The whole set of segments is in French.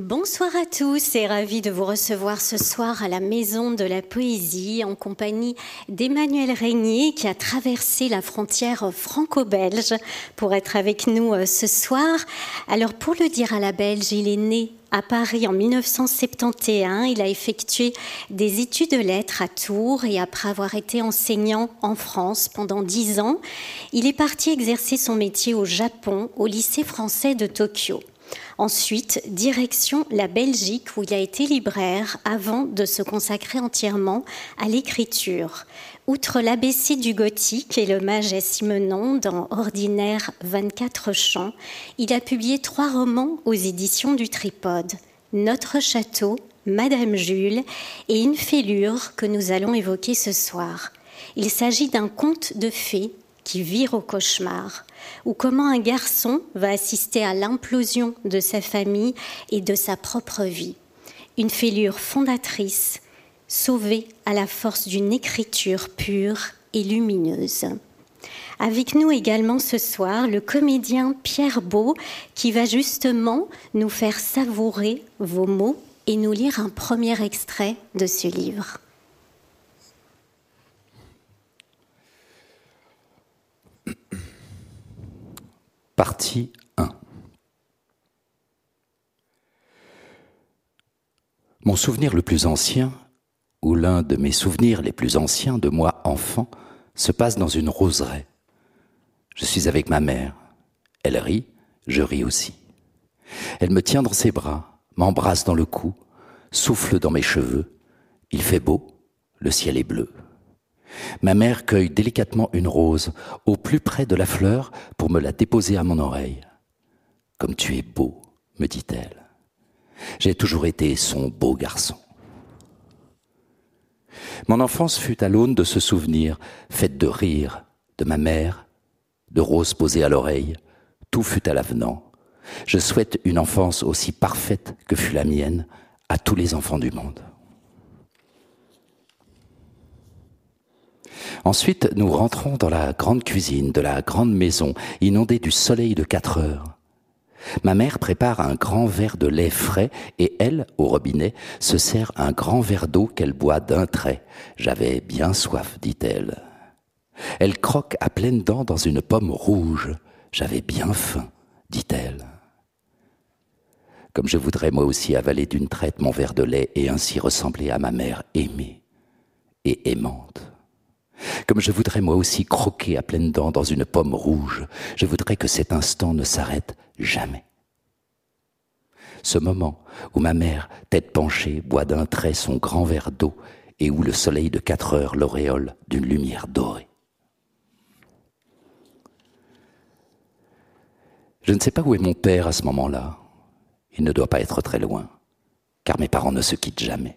Bonsoir à tous et ravi de vous recevoir ce soir à la Maison de la Poésie en compagnie d'Emmanuel Régnier qui a traversé la frontière franco-belge pour être avec nous euh, ce soir. Alors pour le dire à la belge, il est né à Paris en 1971. Il a effectué des études de lettres à Tours et après avoir été enseignant en France pendant dix ans, il est parti exercer son métier au Japon, au lycée français de Tokyo. Ensuite, direction la Belgique où il a été libraire avant de se consacrer entièrement à l'écriture. Outre l'ABC du gothique et le Maget Simenon dans Ordinaire 24 chants, il a publié trois romans aux éditions du Tripode. Notre château, Madame Jules et Une fêlure que nous allons évoquer ce soir. Il s'agit d'un conte de fées qui vire au cauchemar, ou comment un garçon va assister à l'implosion de sa famille et de sa propre vie. Une fêlure fondatrice, sauvée à la force d'une écriture pure et lumineuse. Avec nous également ce soir le comédien Pierre Beau qui va justement nous faire savourer vos mots et nous lire un premier extrait de ce livre. Partie 1 Mon souvenir le plus ancien, ou l'un de mes souvenirs les plus anciens de moi enfant, se passe dans une roseraie. Je suis avec ma mère. Elle rit, je ris aussi. Elle me tient dans ses bras, m'embrasse dans le cou, souffle dans mes cheveux. Il fait beau, le ciel est bleu. Ma mère cueille délicatement une rose au plus près de la fleur pour me la déposer à mon oreille. Comme tu es beau, me dit-elle. J'ai toujours été son beau garçon. Mon enfance fut à l'aune de ce souvenir, faite de rire, de ma mère, de roses posées à l'oreille. Tout fut à l'avenant. Je souhaite une enfance aussi parfaite que fut la mienne à tous les enfants du monde. Ensuite, nous rentrons dans la grande cuisine de la grande maison, inondée du soleil de quatre heures. Ma mère prépare un grand verre de lait frais et elle, au robinet, se sert un grand verre d'eau qu'elle boit d'un trait. J'avais bien soif, dit-elle. Elle croque à pleines dents dans une pomme rouge. J'avais bien faim, dit-elle. Comme je voudrais moi aussi avaler d'une traite mon verre de lait et ainsi ressembler à ma mère aimée et aimante. Comme je voudrais moi aussi croquer à pleines dents dans une pomme rouge, je voudrais que cet instant ne s'arrête jamais. Ce moment où ma mère, tête penchée, boit d'un trait son grand verre d'eau et où le soleil de quatre heures l'auréole d'une lumière dorée. Je ne sais pas où est mon père à ce moment-là. Il ne doit pas être très loin, car mes parents ne se quittent jamais.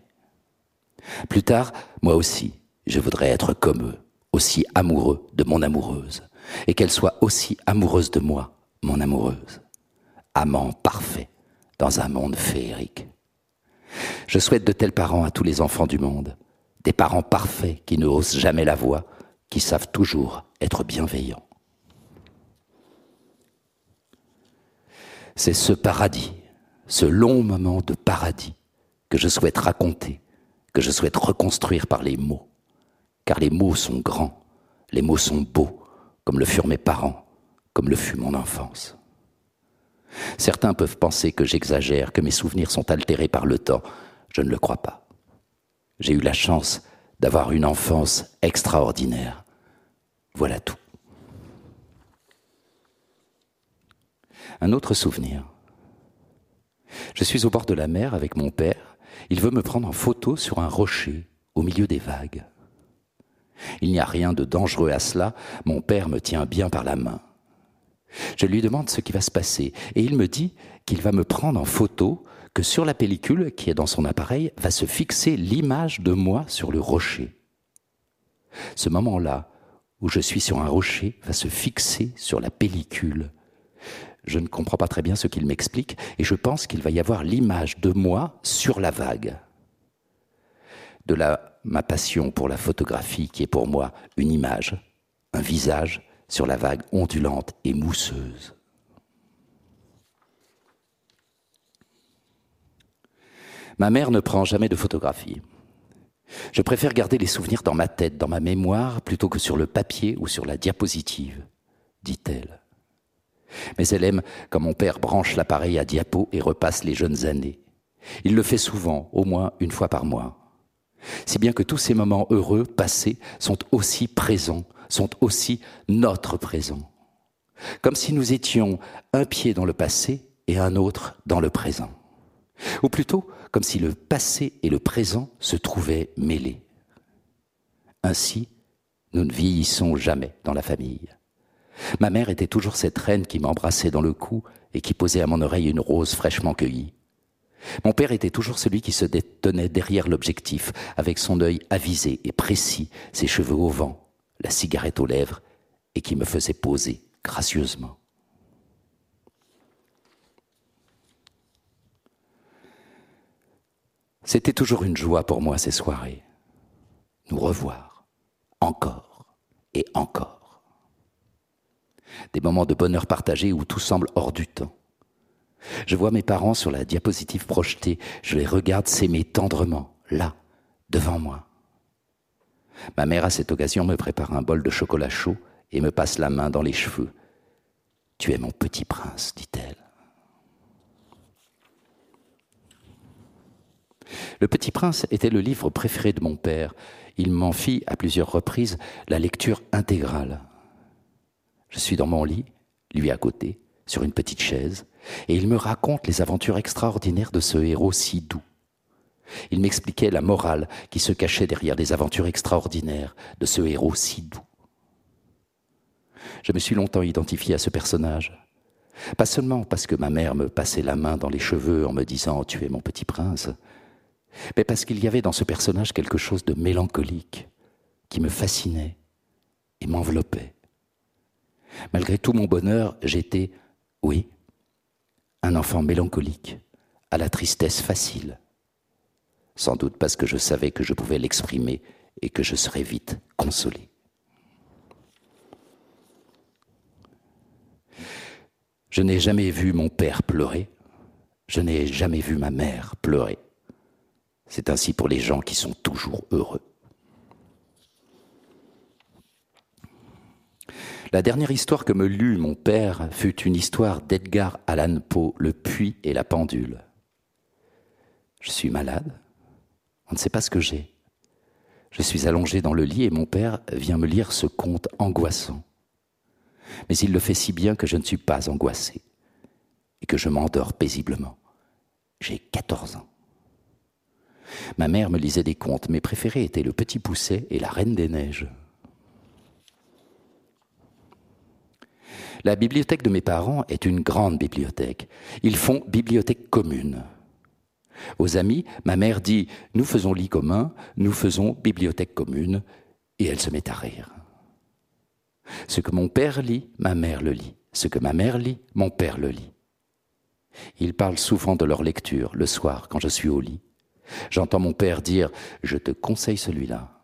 Plus tard, moi aussi, je voudrais être comme eux, aussi amoureux de mon amoureuse, et qu'elle soit aussi amoureuse de moi, mon amoureuse. Amant parfait dans un monde féerique. Je souhaite de tels parents à tous les enfants du monde, des parents parfaits qui ne haussent jamais la voix, qui savent toujours être bienveillants. C'est ce paradis, ce long moment de paradis que je souhaite raconter, que je souhaite reconstruire par les mots car les mots sont grands, les mots sont beaux, comme le furent mes parents, comme le fut mon enfance. Certains peuvent penser que j'exagère, que mes souvenirs sont altérés par le temps. Je ne le crois pas. J'ai eu la chance d'avoir une enfance extraordinaire. Voilà tout. Un autre souvenir. Je suis au bord de la mer avec mon père. Il veut me prendre en photo sur un rocher au milieu des vagues. Il n'y a rien de dangereux à cela, mon père me tient bien par la main. Je lui demande ce qui va se passer, et il me dit qu'il va me prendre en photo, que sur la pellicule qui est dans son appareil va se fixer l'image de moi sur le rocher. Ce moment-là, où je suis sur un rocher, va se fixer sur la pellicule. Je ne comprends pas très bien ce qu'il m'explique, et je pense qu'il va y avoir l'image de moi sur la vague. De la ma passion pour la photographie qui est pour moi une image, un visage sur la vague ondulante et mousseuse. Ma mère ne prend jamais de photographies. Je préfère garder les souvenirs dans ma tête, dans ma mémoire, plutôt que sur le papier ou sur la diapositive, dit-elle. Mais elle aime quand mon père branche l'appareil à diapo et repasse les jeunes années. Il le fait souvent, au moins une fois par mois. Si bien que tous ces moments heureux passés sont aussi présents, sont aussi notre présent. Comme si nous étions un pied dans le passé et un autre dans le présent. Ou plutôt, comme si le passé et le présent se trouvaient mêlés. Ainsi, nous ne vieillissons jamais dans la famille. Ma mère était toujours cette reine qui m'embrassait dans le cou et qui posait à mon oreille une rose fraîchement cueillie. Mon père était toujours celui qui se tenait derrière l'objectif, avec son œil avisé et précis, ses cheveux au vent, la cigarette aux lèvres, et qui me faisait poser gracieusement. C'était toujours une joie pour moi ces soirées. Nous revoir, encore et encore. Des moments de bonheur partagé où tout semble hors du temps. Je vois mes parents sur la diapositive projetée, je les regarde s'aimer tendrement, là, devant moi. Ma mère, à cette occasion, me prépare un bol de chocolat chaud et me passe la main dans les cheveux. Tu es mon petit prince, dit-elle. Le Petit Prince était le livre préféré de mon père. Il m'en fit à plusieurs reprises la lecture intégrale. Je suis dans mon lit, lui à côté, sur une petite chaise, et il me raconte les aventures extraordinaires de ce héros si doux. Il m'expliquait la morale qui se cachait derrière les aventures extraordinaires de ce héros si doux. Je me suis longtemps identifié à ce personnage. Pas seulement parce que ma mère me passait la main dans les cheveux en me disant Tu es mon petit prince, mais parce qu'il y avait dans ce personnage quelque chose de mélancolique qui me fascinait et m'enveloppait. Malgré tout mon bonheur, j'étais, oui, un enfant mélancolique, à la tristesse facile. Sans doute parce que je savais que je pouvais l'exprimer et que je serais vite consolé. Je n'ai jamais vu mon père pleurer, je n'ai jamais vu ma mère pleurer. C'est ainsi pour les gens qui sont toujours heureux. La dernière histoire que me lut mon père fut une histoire d'Edgar Allan Poe, Le puits et la pendule. Je suis malade, on ne sait pas ce que j'ai. Je suis allongé dans le lit et mon père vient me lire ce conte angoissant. Mais il le fait si bien que je ne suis pas angoissé et que je m'endors paisiblement. J'ai 14 ans. Ma mère me lisait des contes. Mes préférés étaient Le Petit Pousset et La Reine des Neiges. La bibliothèque de mes parents est une grande bibliothèque. Ils font bibliothèque commune. Aux amis, ma mère dit Nous faisons lit commun, nous faisons bibliothèque commune, et elle se met à rire. Ce que mon père lit, ma mère le lit. Ce que ma mère lit, mon père le lit. Ils parlent souvent de leur lecture le soir quand je suis au lit. J'entends mon père dire ⁇ Je te conseille celui-là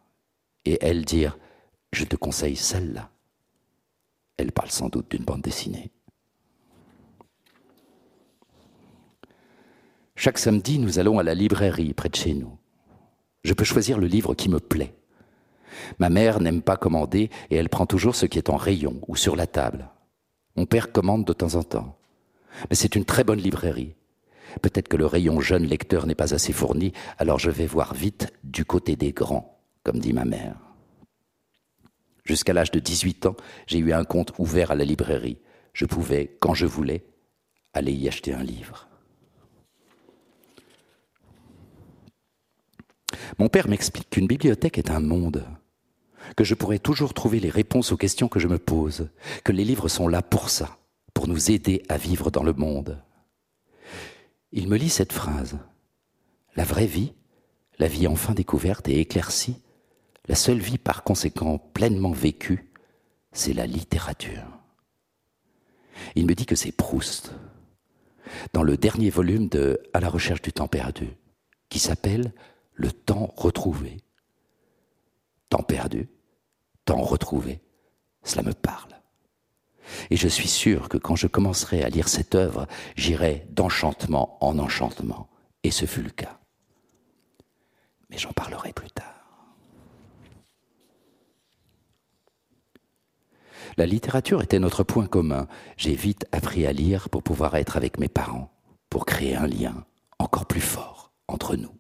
⁇ et elle dire ⁇ Je te conseille celle-là ⁇ Elle parle sans doute d'une bande dessinée. Chaque samedi, nous allons à la librairie près de chez nous. Je peux choisir le livre qui me plaît. Ma mère n'aime pas commander et elle prend toujours ce qui est en rayon ou sur la table. Mon père commande de temps en temps. Mais c'est une très bonne librairie. Peut-être que le rayon jeune lecteur n'est pas assez fourni, alors je vais voir vite du côté des grands, comme dit ma mère. Jusqu'à l'âge de 18 ans, j'ai eu un compte ouvert à la librairie. Je pouvais, quand je voulais, aller y acheter un livre. Mon père m'explique qu'une bibliothèque est un monde, que je pourrais toujours trouver les réponses aux questions que je me pose, que les livres sont là pour ça, pour nous aider à vivre dans le monde il me lit cette phrase. La vraie vie, la vie enfin découverte et éclaircie, la seule vie par conséquent pleinement vécue, c'est la littérature. Il me dit que c'est Proust, dans le dernier volume de À la recherche du temps perdu, qui s'appelle Le temps retrouvé. Temps perdu, temps retrouvé, cela me parle. Et je suis sûr que quand je commencerai à lire cette œuvre, j'irai d'enchantement en enchantement. Et ce fut le cas. mais j'en parlerai plus tard. La littérature était notre point commun. J'ai vite appris à lire pour pouvoir être avec mes parents, pour créer un lien encore plus fort entre nous.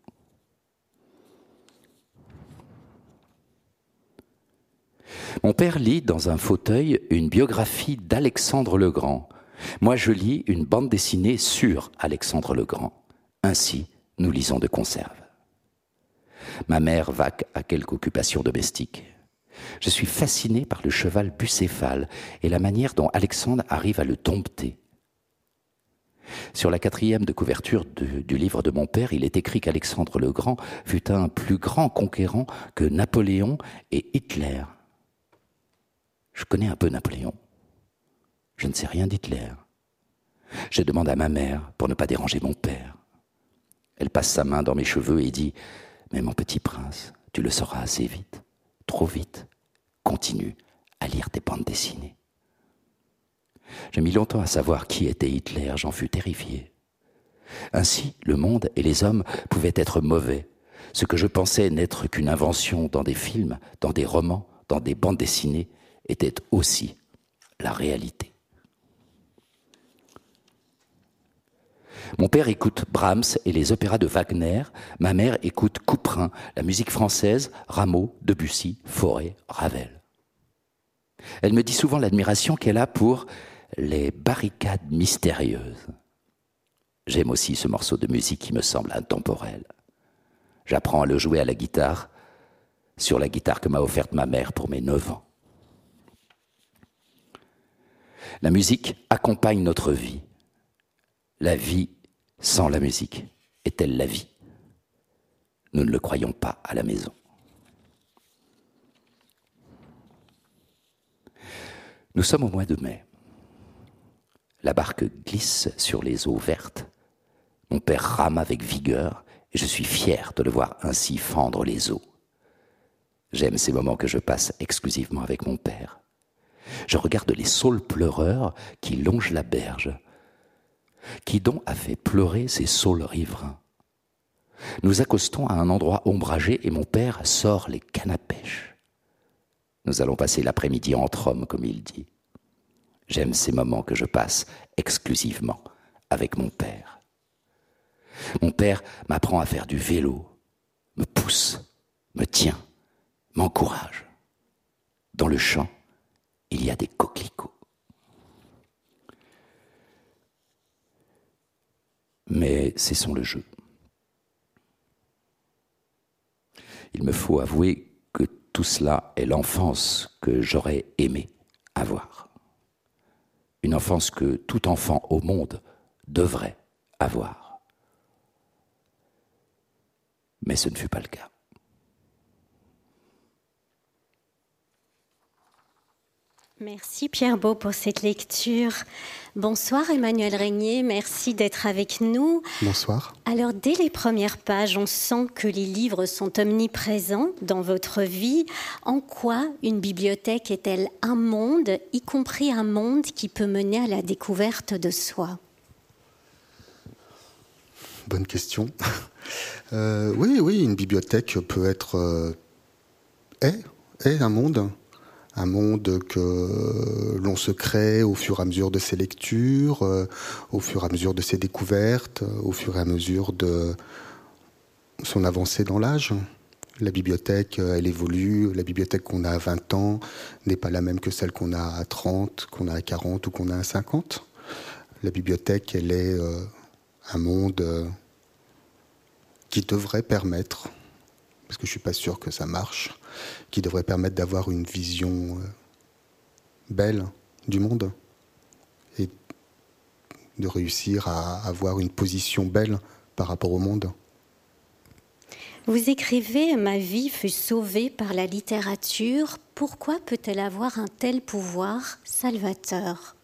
Mon père lit dans un fauteuil une biographie d'Alexandre le Grand. Moi, je lis une bande dessinée sur Alexandre le Grand. Ainsi, nous lisons de conserve. Ma mère vaque à quelque occupation domestique. Je suis fasciné par le cheval bucéphale et la manière dont Alexandre arrive à le dompter. Sur la quatrième de couverture du livre de mon père, il est écrit qu'Alexandre le Grand fut un plus grand conquérant que Napoléon et Hitler. Je connais un peu Napoléon. Je ne sais rien d'Hitler. Je demande à ma mère pour ne pas déranger mon père. Elle passe sa main dans mes cheveux et dit Mais mon petit prince, tu le sauras assez vite, trop vite. Continue à lire tes bandes dessinées. J'ai mis longtemps à savoir qui était Hitler, j'en fus terrifié. Ainsi, le monde et les hommes pouvaient être mauvais. Ce que je pensais n'être qu'une invention dans des films, dans des romans, dans des bandes dessinées, était aussi la réalité. Mon père écoute Brahms et les opéras de Wagner, ma mère écoute Couperin, la musique française, Rameau, Debussy, Forêt, Ravel. Elle me dit souvent l'admiration qu'elle a pour les barricades mystérieuses. J'aime aussi ce morceau de musique qui me semble intemporel. J'apprends à le jouer à la guitare, sur la guitare que m'a offerte ma mère pour mes neuf ans. La musique accompagne notre vie. La vie sans la musique est-elle la vie? Nous ne le croyons pas à la maison. Nous sommes au mois de mai. La barque glisse sur les eaux vertes. Mon père rame avec vigueur et je suis fier de le voir ainsi fendre les eaux. J'aime ces moments que je passe exclusivement avec mon père. Je regarde les saules pleureurs qui longent la berge. Qui donc a fait pleurer ces saules riverains Nous accostons à un endroit ombragé et mon père sort les cannes à pêche. Nous allons passer l'après-midi entre hommes, comme il dit. J'aime ces moments que je passe exclusivement avec mon père. Mon père m'apprend à faire du vélo, me pousse, me tient, m'encourage. Dans le champ, il y a des coquelicots. Mais cessons le jeu. Il me faut avouer que tout cela est l'enfance que j'aurais aimé avoir. Une enfance que tout enfant au monde devrait avoir. Mais ce ne fut pas le cas. Merci Pierre Beau pour cette lecture. Bonsoir Emmanuel Régnier, merci d'être avec nous. Bonsoir. Alors dès les premières pages, on sent que les livres sont omniprésents dans votre vie. En quoi une bibliothèque est-elle un monde, y compris un monde qui peut mener à la découverte de soi? Bonne question. Euh, oui, oui, une bibliothèque peut être euh, est, est un monde un monde que l'on se crée au fur et à mesure de ses lectures, euh, au fur et à mesure de ses découvertes, au fur et à mesure de son avancée dans l'âge. La bibliothèque, elle évolue. La bibliothèque qu'on a à 20 ans n'est pas la même que celle qu'on a à 30, qu'on a à 40 ou qu'on a à 50. La bibliothèque, elle est euh, un monde euh, qui devrait permettre parce que je suis pas sûr que ça marche, qui devrait permettre d'avoir une vision euh, belle du monde et de réussir à avoir une position belle par rapport au monde. Vous écrivez Ma vie fut sauvée par la littérature. Pourquoi peut-elle avoir un tel pouvoir salvateur?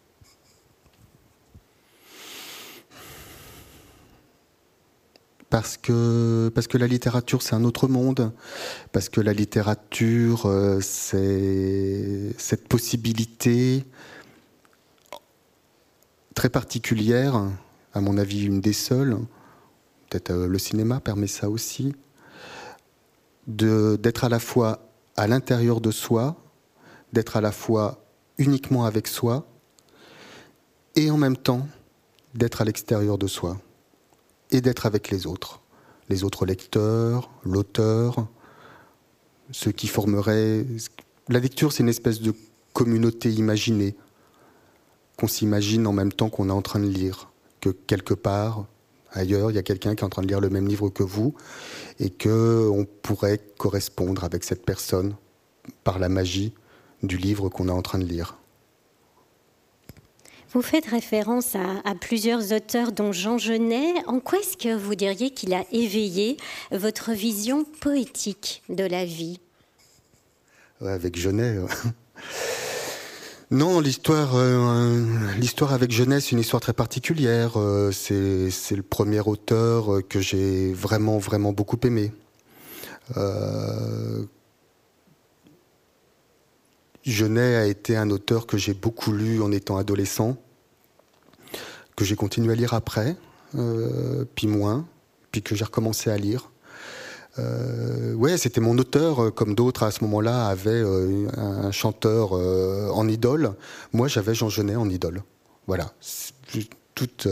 Parce que, parce que la littérature, c'est un autre monde, parce que la littérature, euh, c'est cette possibilité très particulière, à mon avis une des seules, peut-être euh, le cinéma permet ça aussi, d'être à la fois à l'intérieur de soi, d'être à la fois uniquement avec soi, et en même temps d'être à l'extérieur de soi, et d'être avec les autres, les autres lecteurs, l'auteur, ceux qui formeraient... La lecture, c'est une espèce de communauté imaginée, qu'on s'imagine en même temps qu'on est en train de lire, que quelque part, ailleurs, il y a quelqu'un qui est en train de lire le même livre que vous, et que on pourrait correspondre avec cette personne par la magie du livre qu'on est en train de lire. Vous faites référence à, plusieurs auteurs, dont Jean Genet. En quoi est-ce que vous diriez qu'il a éveillé votre vision poétique de la vie? Avec Genet. Euh, non, l'histoire, euh, l'histoire avec c'est une histoire très particulière. Euh, c'est, le premier auteur que j'ai vraiment, vraiment beaucoup aimé. Euh, Genet a été un auteur que j'ai beaucoup lu en étant adolescent, que j'ai continué à lire après, puis moins, puis que j'ai recommencé à lire. Euh, ouais, c'était mon auteur, euh, comme d'autres à ce moment-là avaient euh, un chanteur euh, en idole. Moi, j'avais Jean Genet en idole. Voilà. Toutes,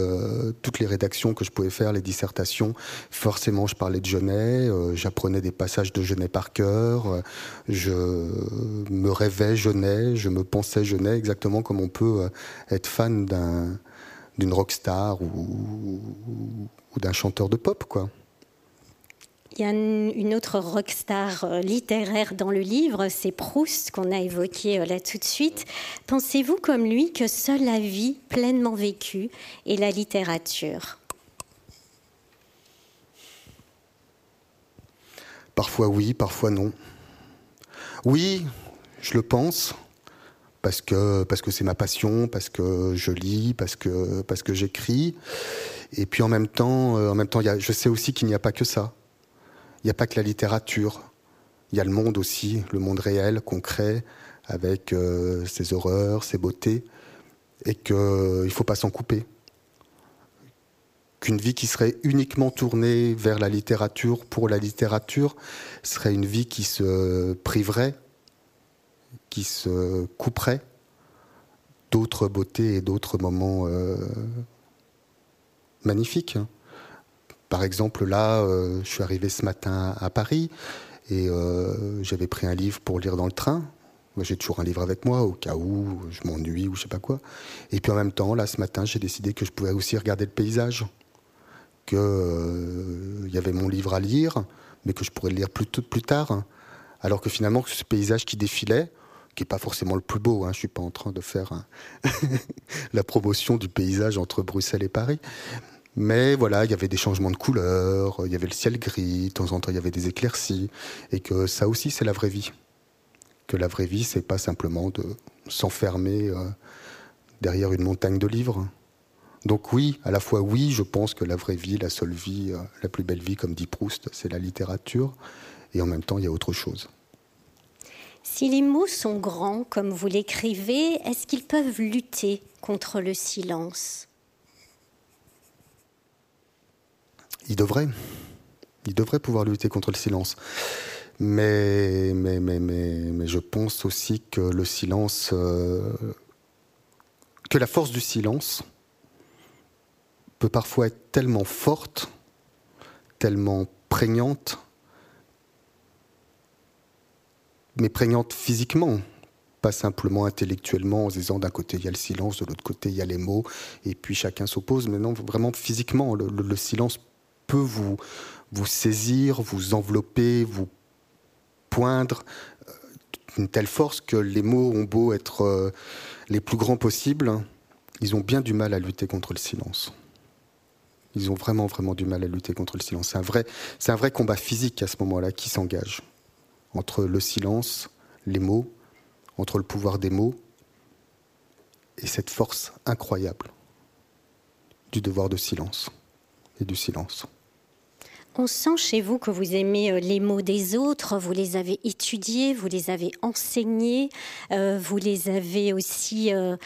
toutes les rédactions que je pouvais faire, les dissertations, forcément, je parlais de Genet, j'apprenais des passages de Genet par cœur, je me rêvais Genet, je me pensais Genet, exactement comme on peut être fan d'un d'une rockstar ou, ou d'un chanteur de pop, quoi. Il y a une autre rockstar euh, littéraire dans le livre, c'est Proust qu'on a évoqué euh, là tout de suite. Pensez-vous comme lui que seule la vie pleinement vécue est la littérature? Parfois oui, parfois non. Oui, je le pense parce que parce que c'est ma passion, parce que je lis, parce que parce que j'écris. Et puis en même temps, euh, en même temps, je sais aussi qu'il n'y a pas que ça il n'y a pas que la littérature. Il y a le monde aussi, le monde réel, concret, avec euh, ses horreurs, ses beautés, et qu'il ne faut pas s'en couper. Qu'une vie qui serait uniquement tournée vers la littérature, pour la littérature, serait une vie qui se priverait, qui se couperait d'autres beautés et d'autres moments euh, magnifiques. Par exemple, là, euh, je suis arrivé ce matin à Paris et euh, j'avais pris un livre pour lire dans le train. J'ai toujours un livre avec moi au cas où je m'ennuie ou je sais pas quoi. Et puis en même temps, là, ce matin, j'ai décidé que je pouvais aussi regarder le paysage, que euh, il y avait mon livre à lire, mais que je pourrais le lire plus, tard. Alors que finalement, ce paysage qui défilait, qui est pas forcément le plus beau, hein, je suis pas en train de faire la promotion du paysage entre Bruxelles et Paris, mais voilà, il y avait des changements de couleurs, il y avait le ciel gris, de temps en temps il y avait des éclaircies, et que ça aussi c'est la vraie vie. Que la vraie vie, c'est pas simplement de s'enfermer euh, derrière une montagne de livres. Donc oui, à la fois oui, je pense que la vraie vie, la seule vie, euh, la plus belle vie, comme dit Proust, c'est la littérature, et en même temps il y a autre chose. Si les mots sont grands, comme vous l'écrivez, est-ce qu'ils peuvent lutter contre le silence? Il devrait. Il devrait pouvoir lutter contre le silence. Mais, je pense aussi que le silence. Euh, que la force du silence peut parfois être tellement forte, tellement prégnante, mais prégnante physiquement, pas simplement intellectuellement en disant d'un côté il y a le silence, de l'autre côté il y a les mots, et puis chacun s'oppose, mais non, vraiment physiquement, le, le silence peut vous, vous saisir, vous envelopper, vous poindre euh, une telle force que les mots ont beau être euh, les plus grands possibles, ils ont bien du mal à lutter contre le silence. Ils ont vraiment, vraiment du mal à lutter contre le silence. C'est un vrai, c'est un vrai combat physique à ce moment-là qui s'engage entre le silence, les mots, entre le pouvoir des mots et cette force incroyable du devoir de silence du silence. On sent chez vous que vous aimez euh, les mots des autres, vous les avez étudiés, vous les avez enseignés, euh, vous les avez aussi euh,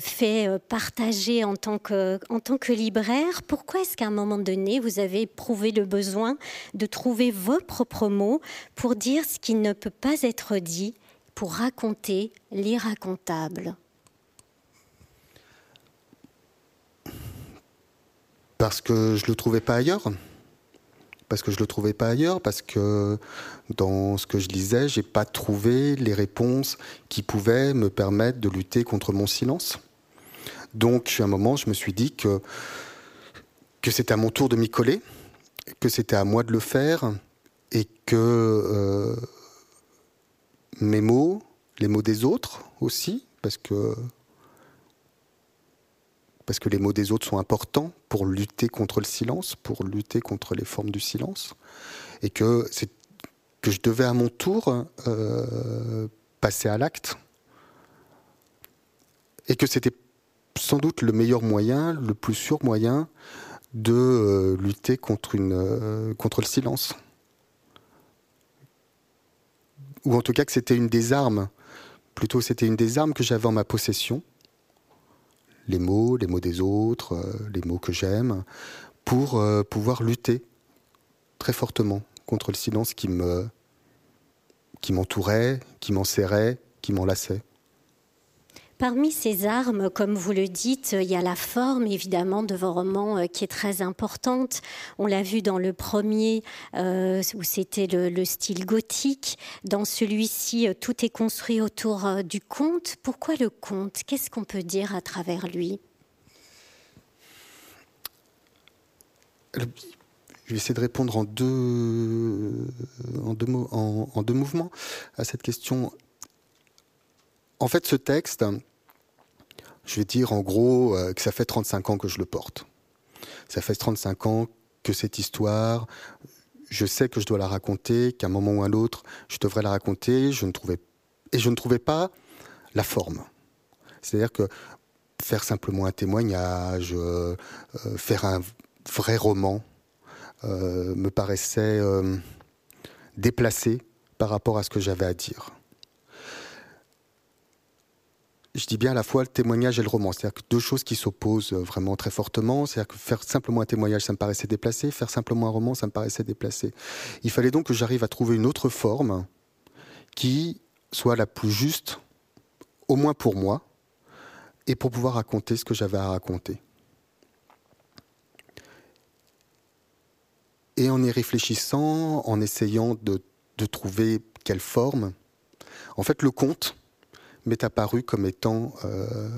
fait partager en tant, que, en tant que libraire. Pourquoi est-ce qu'à un moment donné, vous avez éprouvé le besoin de trouver vos propres mots pour dire ce qui ne peut pas être dit, pour raconter l'irracontable Parce que je le trouvais pas ailleurs parce que je le trouvais pas ailleurs, parce que dans ce que je lisais, j'ai pas trouvé les réponses qui pouvaient me permettre de lutter contre mon silence. Donc, à un moment, je me suis dit que que c'était à mon tour de m'y coller, que c'était à moi de le faire, et que euh, mes mots, les mots des autres aussi, parce que parce que les mots des autres sont importants pour lutter contre le silence, pour lutter contre les formes du silence, et que, que je devais à mon tour euh, passer à l'acte, et que c'était sans doute le meilleur moyen, le plus sûr moyen de euh, lutter contre, euh, contre le silence. Ou en tout cas que c'était une des armes, plutôt c'était une des armes que j'avais en ma possession les mots, les mots des autres, euh, les mots que j'aime, pour euh, pouvoir lutter très fortement contre le silence qui me qui m'entourait, qui m'enserrait, qui m'enlaçait. Parmi ces armes, comme vous le dites, il y a la forme évidemment de vos romans euh, qui est très importante. On l'a vu dans le premier euh, où c'était le, style gothique. Dans celui-ci, euh, tout est construit autour du conte. Pourquoi le conte? Qu'est-ce qu'on peut dire à travers lui? Je vais essayer de répondre en deux, en deux, en deux mouvements à cette question en fait, ce texte, je vais dire en gros euh, que ça fait 35 ans que je le porte. Ça fait 35 ans que cette histoire, je sais que je dois la raconter, qu'à un moment ou à un autre, je devrais la raconter. Et je ne trouvais pas la forme. C'est-à-dire que faire simplement un témoignage, euh, euh, faire un vrai roman, me paraissait déplacé par rapport à ce que j'avais à dire je dis bien à la fois le témoignage et le roman. C'est-à-dire que deux choses qui s'opposent euh, vraiment très fortement. C'est-à-dire que faire simplement un témoignage, ça me paraissait déplacé. Faire simplement un roman, ça me paraissait déplacé. Il fallait donc que j'arrive à trouver une autre forme qui soit la plus juste, au moins pour moi, et pour pouvoir raconter ce que j'avais à raconter. Et en y réfléchissant, en essayant de, de trouver quelle forme, en fait, le conte, m'est apparu comme étant euh,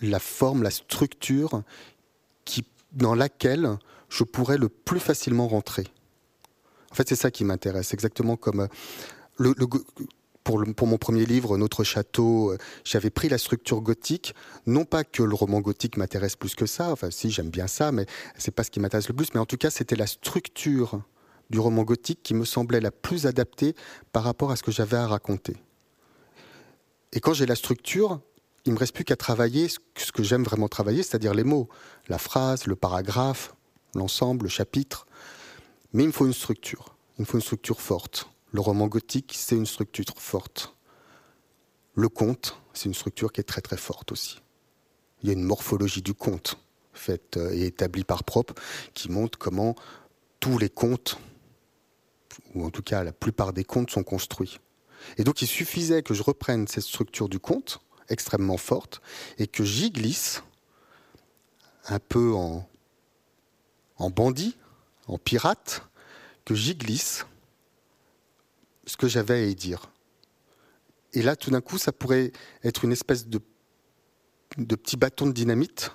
la forme, la structure qui, dans laquelle je pourrais le plus facilement rentrer. En fait, c'est ça qui m'intéresse, exactement comme euh, pour, mon premier livre, Notre château, euh, j'avais pris la structure gothique. Non pas que le roman gothique m'intéresse plus que ça, enfin si j'aime bien ça, mais c'est pas ce qui m'intéresse le plus. Mais en tout cas, c'était la structure du roman gothique qui me semblait la plus adaptée par rapport à ce que j'avais à raconter. Et quand j'ai la structure, il me reste plus qu'à travailler ce que j'aime vraiment travailler, c'est-à-dire les mots, la phrase, le paragraphe, l'ensemble, le chapitre. Mais il me faut une structure. Il me faut une structure forte. Le roman gothique, c'est une structure forte. Le conte, c'est une structure qui est très très forte aussi. Il y a une morphologie du conte faite euh, et établie par propre qui montre comment tous les contes ou en tout cas la plupart des contes sont construits. Et donc il suffisait que je reprenne cette structure du conte, extrêmement forte, et que j'y glisse, un peu en, bandit, en pirate, que j'y glisse ce que j'avais à y dire. Et là, tout d'un coup, ça pourrait être une espèce de, de petit bâton de dynamite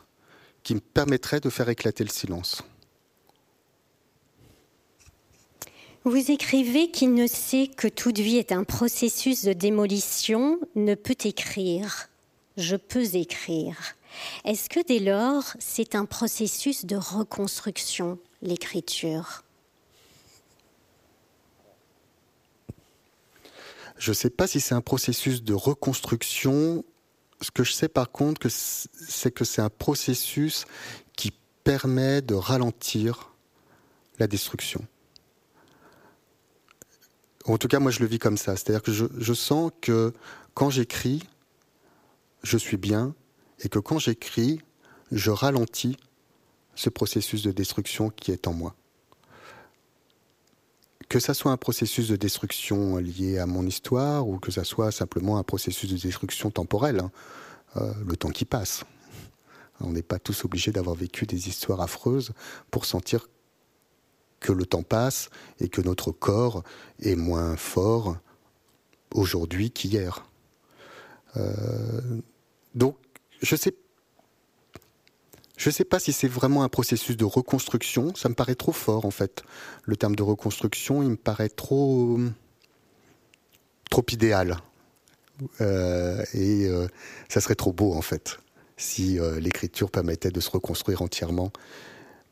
qui me permettrait de faire éclater le silence. Vous écrivez qu'il ne sait que toute vie est un processus de démolition, ne peut écrire. Je peux écrire. Est-ce que dès lors, c'est un processus de reconstruction, l'écriture? Je ne sais pas si c'est un processus de reconstruction. Ce que je sais par contre, c'est que c'est un processus qui permet de ralentir la destruction. En tout cas, moi, je le vis comme ça. C'est-à-dire que je, sens que quand j'écris, je suis bien, et que quand j'écris, je ralentis ce processus de destruction qui est en moi. Que ça soit un processus de destruction lié à mon histoire ou que ça soit simplement un processus de destruction temporelle, hein, euh, le temps qui passe. On n'est pas tous obligés d'avoir vécu des histoires affreuses pour sentir que le temps passe et que notre corps est moins fort aujourd'hui qu'hier. Euh, donc, je sais, je sais pas si c'est vraiment un processus de reconstruction. Ça me paraît trop fort, en fait. Le terme de reconstruction, il me paraît trop, trop idéal. Euh, et euh, ça serait trop beau, en fait, si l'écriture permettait de se reconstruire entièrement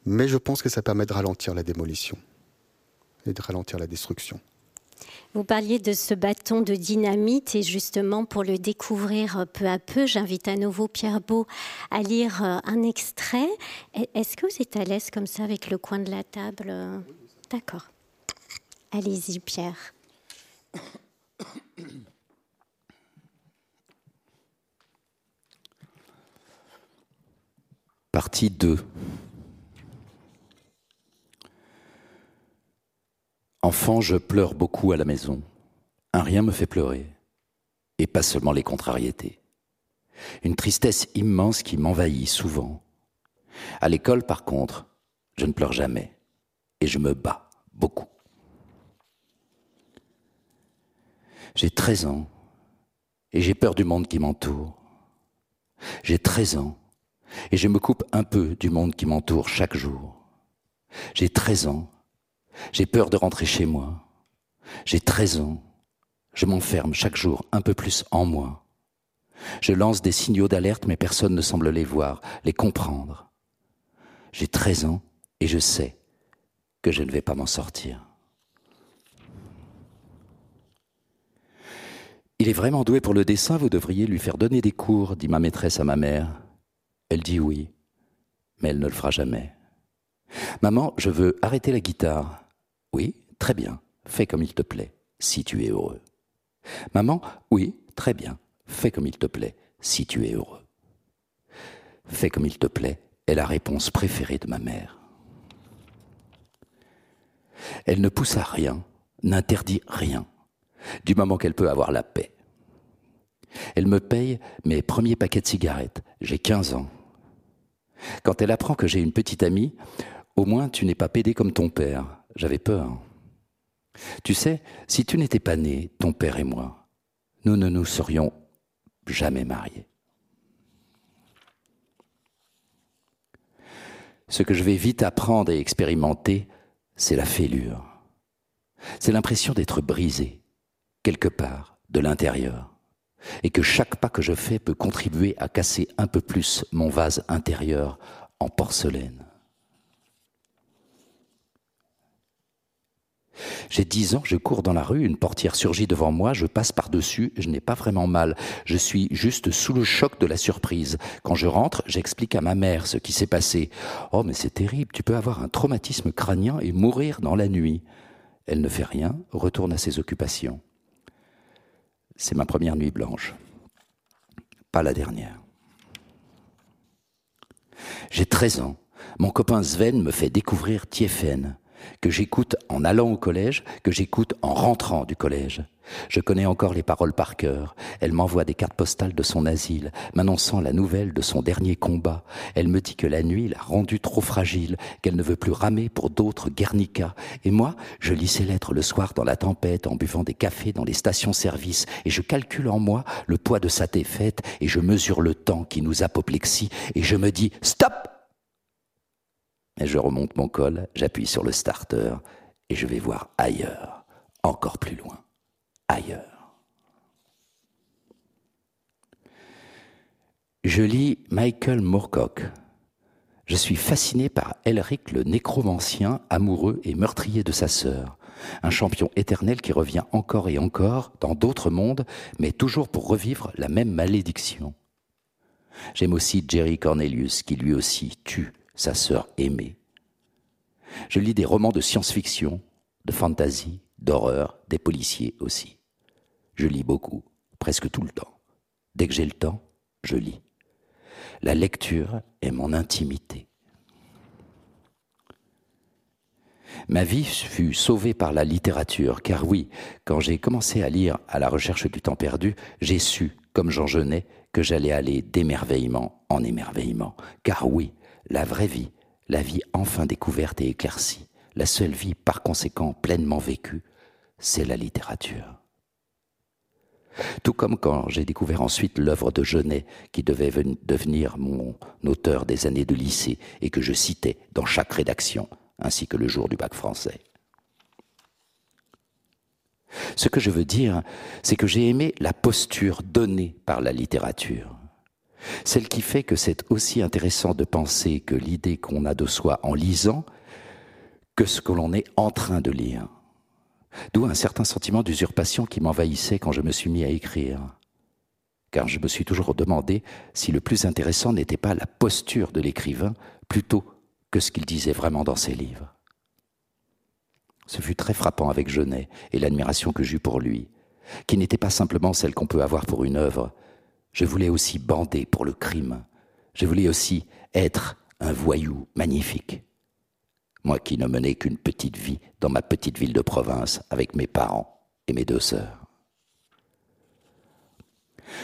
mais je pense que ça permet de ralentir la démolition et de ralentir la destruction. Vous parliez de ce bâton de dynamite et justement pour le découvrir peu à peu, j'invite à nouveau Pierre Beau à lire euh, un extrait. Est-ce que vous êtes à l'aise comme ça avec le coin de la table? D'accord. Allez-y Pierre. Partie 2. Enfant, je pleure beaucoup à la maison. Un rien me fait pleurer. Et pas seulement les contrariétés. Une tristesse immense qui m'envahit souvent. À l'école, par contre, je ne pleure jamais. Et je me bats beaucoup. J'ai 13 ans. Et j'ai peur du monde qui m'entoure. J'ai 13 ans. Et je me coupe un peu du monde qui m'entoure chaque jour. J'ai 13 ans j'ai peur de rentrer chez moi. J'ai 13 ans. Je m'enferme chaque jour un peu plus en moi. Je lance des signaux d'alerte, mais personne ne semble les voir, les comprendre. J'ai 13 ans et je sais que je ne vais pas m'en sortir. Il est vraiment doué pour le dessin, vous devriez lui faire donner des cours, dit ma maîtresse à ma mère. Elle dit oui, mais elle ne le fera jamais. Maman, je veux arrêter la guitare. Oui, très bien, fais comme il te plaît, si tu es heureux. Maman, oui, très bien, fais comme il te plaît, si tu es heureux. Fais comme il te plaît est la réponse préférée de ma mère. Elle ne pousse à rien, n'interdit rien, du moment qu'elle peut avoir la paix. Elle me paye mes premiers paquets de cigarettes, j'ai 15 ans. Quand elle apprend que j'ai une petite amie, au moins tu n'es pas pédé comme ton père, j'avais peur. Tu sais, si tu n'étais pas né, ton père et moi, nous ne nous serions jamais mariés. Ce que je vais vite apprendre et expérimenter, c'est la fêlure. C'est l'impression d'être brisé, quelque part, de l'intérieur, et que chaque pas que je fais peut contribuer à casser un peu plus mon vase intérieur en porcelaine. J'ai dix ans, je cours dans la rue, une portière surgit devant moi, je passe par-dessus, je n'ai pas vraiment mal, je suis juste sous le choc de la surprise. Quand je rentre, j'explique à ma mère ce qui s'est passé. Oh, mais c'est terrible, tu peux avoir un traumatisme crânien et mourir dans la nuit. Elle ne fait rien, retourne à ses occupations. C'est ma première nuit blanche. Pas la dernière. J'ai 13 ans. Mon copain Sven me fait découvrir Tiefen que j'écoute en allant au collège, que j'écoute en rentrant du collège. Je connais encore les paroles par cœur. Elle m'envoie des cartes postales de son asile, m'annonçant la nouvelle de son dernier combat. Elle me dit que la nuit l'a rendue trop fragile, qu'elle ne veut plus ramer pour d'autres Guernica. Et moi, je lis ces lettres le soir dans la tempête, en buvant des cafés dans les stations-service, et je calcule en moi le poids de sa défaite, et je mesure le temps qui nous apoplexie, et je me dis, stop! Mais je remonte mon col, j'appuie sur le starter et je vais voir ailleurs, encore plus loin, ailleurs. Je lis Michael Moorcock. Je suis fasciné par Elric le nécromancien, amoureux et meurtrier de sa sœur, un champion éternel qui revient encore et encore dans d'autres mondes, mais toujours pour revivre la même malédiction. J'aime aussi Jerry Cornelius, qui lui aussi tue sa sœur aimée. Je lis des romans de science-fiction, de fantasy, d'horreur, des policiers aussi. Je lis beaucoup, presque tout le temps. Dès que j'ai le temps, je lis. La lecture est mon intimité. Ma vie fut sauvée par la littérature, car oui, quand j'ai commencé à lire à la recherche du temps perdu, j'ai su, comme Jean Genet, que j'allais aller d'émerveillement en émerveillement. Car oui, la vraie vie, la vie enfin découverte et éclaircie, la seule vie par conséquent pleinement vécue, c'est la littérature. Tout comme quand j'ai découvert ensuite l'œuvre de Genet, qui devait devenir mon auteur des années de lycée et que je citais dans chaque rédaction, ainsi que le jour du bac français. Ce que je veux dire, c'est que j'ai aimé la posture donnée par la littérature. Celle qui fait que c'est aussi intéressant de penser que l'idée qu'on a de soi en lisant que ce que l'on est en train de lire. D'où un certain sentiment d'usurpation qui m'envahissait quand je me suis mis à écrire. Car je me suis toujours demandé si le plus intéressant n'était pas la posture de l'écrivain plutôt que ce qu'il disait vraiment dans ses livres. Ce fut très frappant avec Genet et l'admiration que j'eus pour lui, qui n'était pas simplement celle qu'on peut avoir pour une œuvre. Je voulais aussi bander pour le crime. Je voulais aussi être un voyou magnifique moi qui ne menais qu'une petite vie dans ma petite ville de province avec mes parents et mes deux sœurs.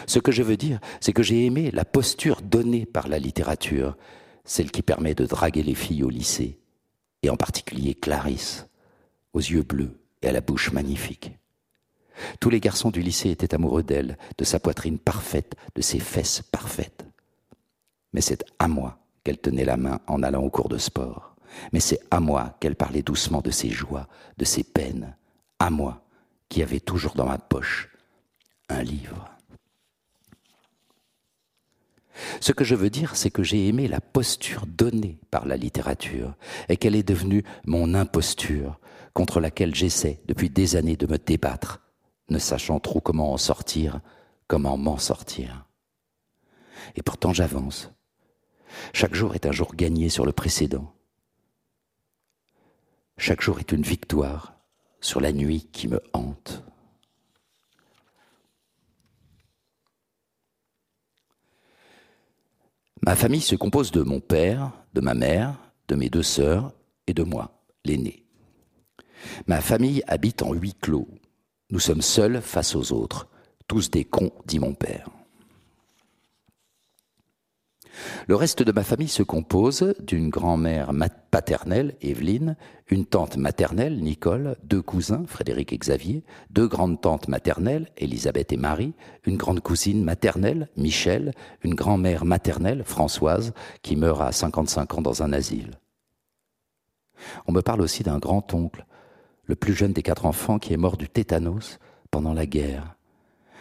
Ce que je veux dire, c'est que j'ai aimé la posture donnée par la littérature, celle qui permet de draguer les filles au lycée, et en particulier Clarisse, aux yeux bleus et à la bouche magnifique. Tous les garçons du lycée étaient amoureux d'elle, de sa poitrine parfaite, de ses fesses parfaites. Mais c'est à moi qu'elle tenait la main en allant au cours de sport mais c'est à moi qu'elle parlait doucement de ses joies, de ses peines, à moi qui avais toujours dans ma poche un livre. Ce que je veux dire, c'est que j'ai aimé la posture donnée par la littérature et qu'elle est devenue mon imposture contre laquelle j'essaie depuis des années de me débattre, ne sachant trop comment en sortir, comment m'en sortir. Et pourtant j'avance. Chaque jour est un jour gagné sur le précédent. Chaque jour est une victoire sur la nuit qui me hante. Ma famille se compose de mon père, de ma mère, de mes deux sœurs et de moi, l'aîné. Ma famille habite en huis clos. Nous sommes seuls face aux autres, tous des cons, dit mon père. Le reste de ma famille se compose d'une grand-mère paternelle, Evelyne, une tante maternelle, Nicole, deux cousins, Frédéric et Xavier, deux grandes tantes maternelles, Elisabeth et Marie, une grande cousine maternelle, Michel, une grand-mère maternelle, Françoise, qui meurt à 55 ans dans un asile. On me parle aussi d'un grand-oncle, le plus jeune des quatre enfants, qui est mort du tétanos pendant la guerre,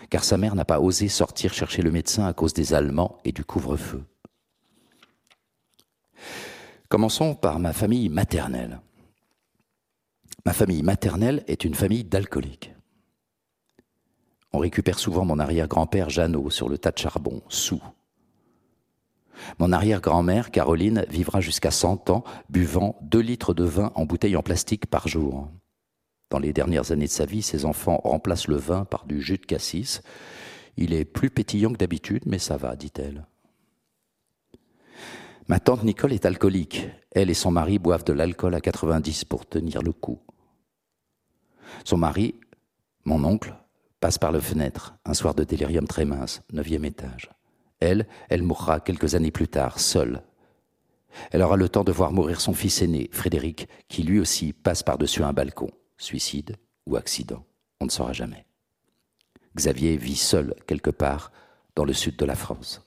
car sa mère n'a pas osé sortir chercher le médecin à cause des Allemands et du couvre-feu. Commençons par ma famille maternelle. Ma famille maternelle est une famille d'alcooliques. On récupère souvent mon arrière-grand-père Jeannot sur le tas de charbon, sous. Mon arrière-grand-mère, Caroline, vivra jusqu'à 100 ans, buvant 2 litres de vin en bouteille en plastique par jour. Dans les dernières années de sa vie, ses enfants remplacent le vin par du jus de cassis. Il est plus pétillant que d'habitude, mais ça va, dit-elle. Ma tante Nicole est alcoolique. Elle et son mari boivent de l'alcool à 90 pour tenir le coup. Son mari, mon oncle, passe par la fenêtre, un soir de délirium très mince, neuvième étage. Elle, elle mourra quelques années plus tard, seule. Elle aura le temps de voir mourir son fils aîné, Frédéric, qui lui aussi passe par-dessus un balcon. Suicide ou accident, on ne saura jamais. Xavier vit seul quelque part dans le sud de la France.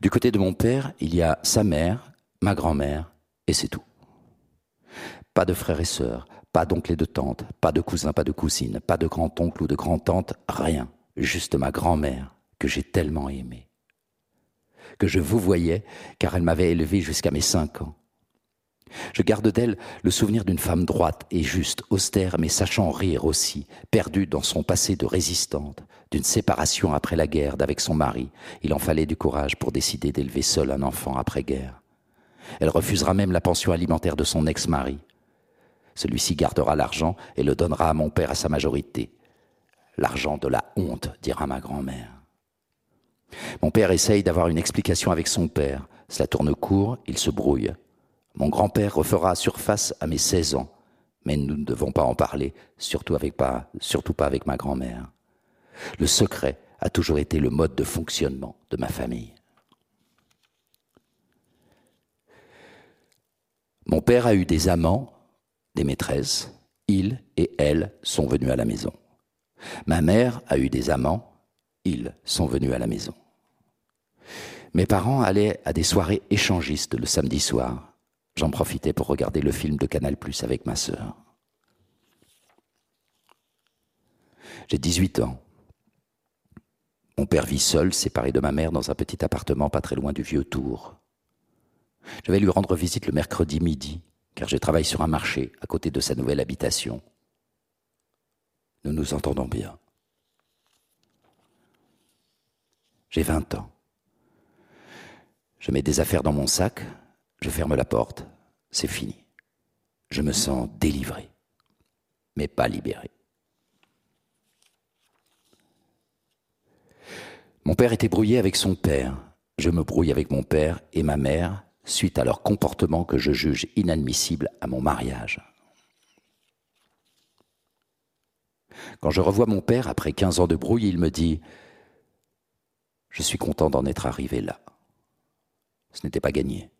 Du côté de mon père, il y a sa mère, ma grand-mère, et c'est tout. Pas de frères et sœurs, pas d'oncles et de tantes, pas de cousins, pas de cousines, pas de grand-oncle ou de grand-tante, rien. Juste ma grand-mère, que j'ai tellement aimée. Que je vous voyais, car elle m'avait élevé jusqu'à mes cinq ans. Je garde d'elle le souvenir d'une femme droite et juste, austère, mais sachant rire aussi, perdue dans son passé de résistante, d'une séparation après la guerre d'avec son mari. Il en fallait du courage pour décider d'élever seul un enfant après-guerre. Elle refusera même la pension alimentaire de son ex-mari. Celui-ci gardera l'argent et le donnera à mon père à sa majorité. L'argent de la honte, dira ma grand-mère. Mon père essaye d'avoir une explication avec son père. Cela tourne court, il se brouille. Mon grand-père refera surface à mes 16 ans, mais nous ne devons pas en parler, surtout, pas, pas avec ma grand-mère. Le secret a toujours été le mode de fonctionnement de ma famille. Mon père a eu des amants, des maîtresses. Il et elle sont venus à la maison. Ma mère a eu des amants. Ils sont venus à la maison. Mes parents allaient à des soirées échangistes le samedi soir. J'en profitais pour regarder le film de Canal Plus avec ma sœur. J'ai 18 ans. Mon père vit seul, séparé de ma mère, dans un petit appartement pas très loin du vieux Tour. Je vais lui rendre visite le mercredi midi, car je travaille sur un marché à côté de sa nouvelle habitation. Nous nous entendons bien. J'ai 20 ans. Je mets des affaires dans mon sac, je ferme la porte, c'est fini. Je me sens délivré, mais pas libéré. Mon père était brouillé avec son père. Je me brouille avec mon père et ma mère suite à leur comportement que je juge inadmissible à mon mariage. Quand je revois mon père après 15 ans de brouille, il me dit Je suis content d'en être arrivé là. Ce n'était pas gagné.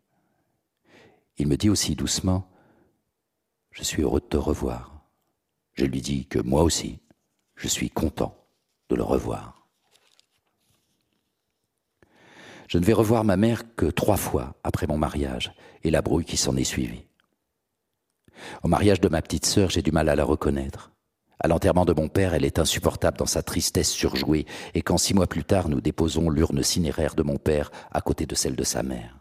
Il me dit aussi doucement Je suis heureux de te revoir. Je lui dis que moi aussi, je suis content de le revoir. Je ne vais revoir ma mère que trois fois après mon mariage et la brouille qui s'en est suivie. Au mariage de ma petite sœur, j'ai du mal à la reconnaître. À l'enterrement de mon père, elle est insupportable dans sa tristesse surjouée, et quand six mois plus tard nous déposons l'urne cinéraire de mon père à côté de celle de sa mère.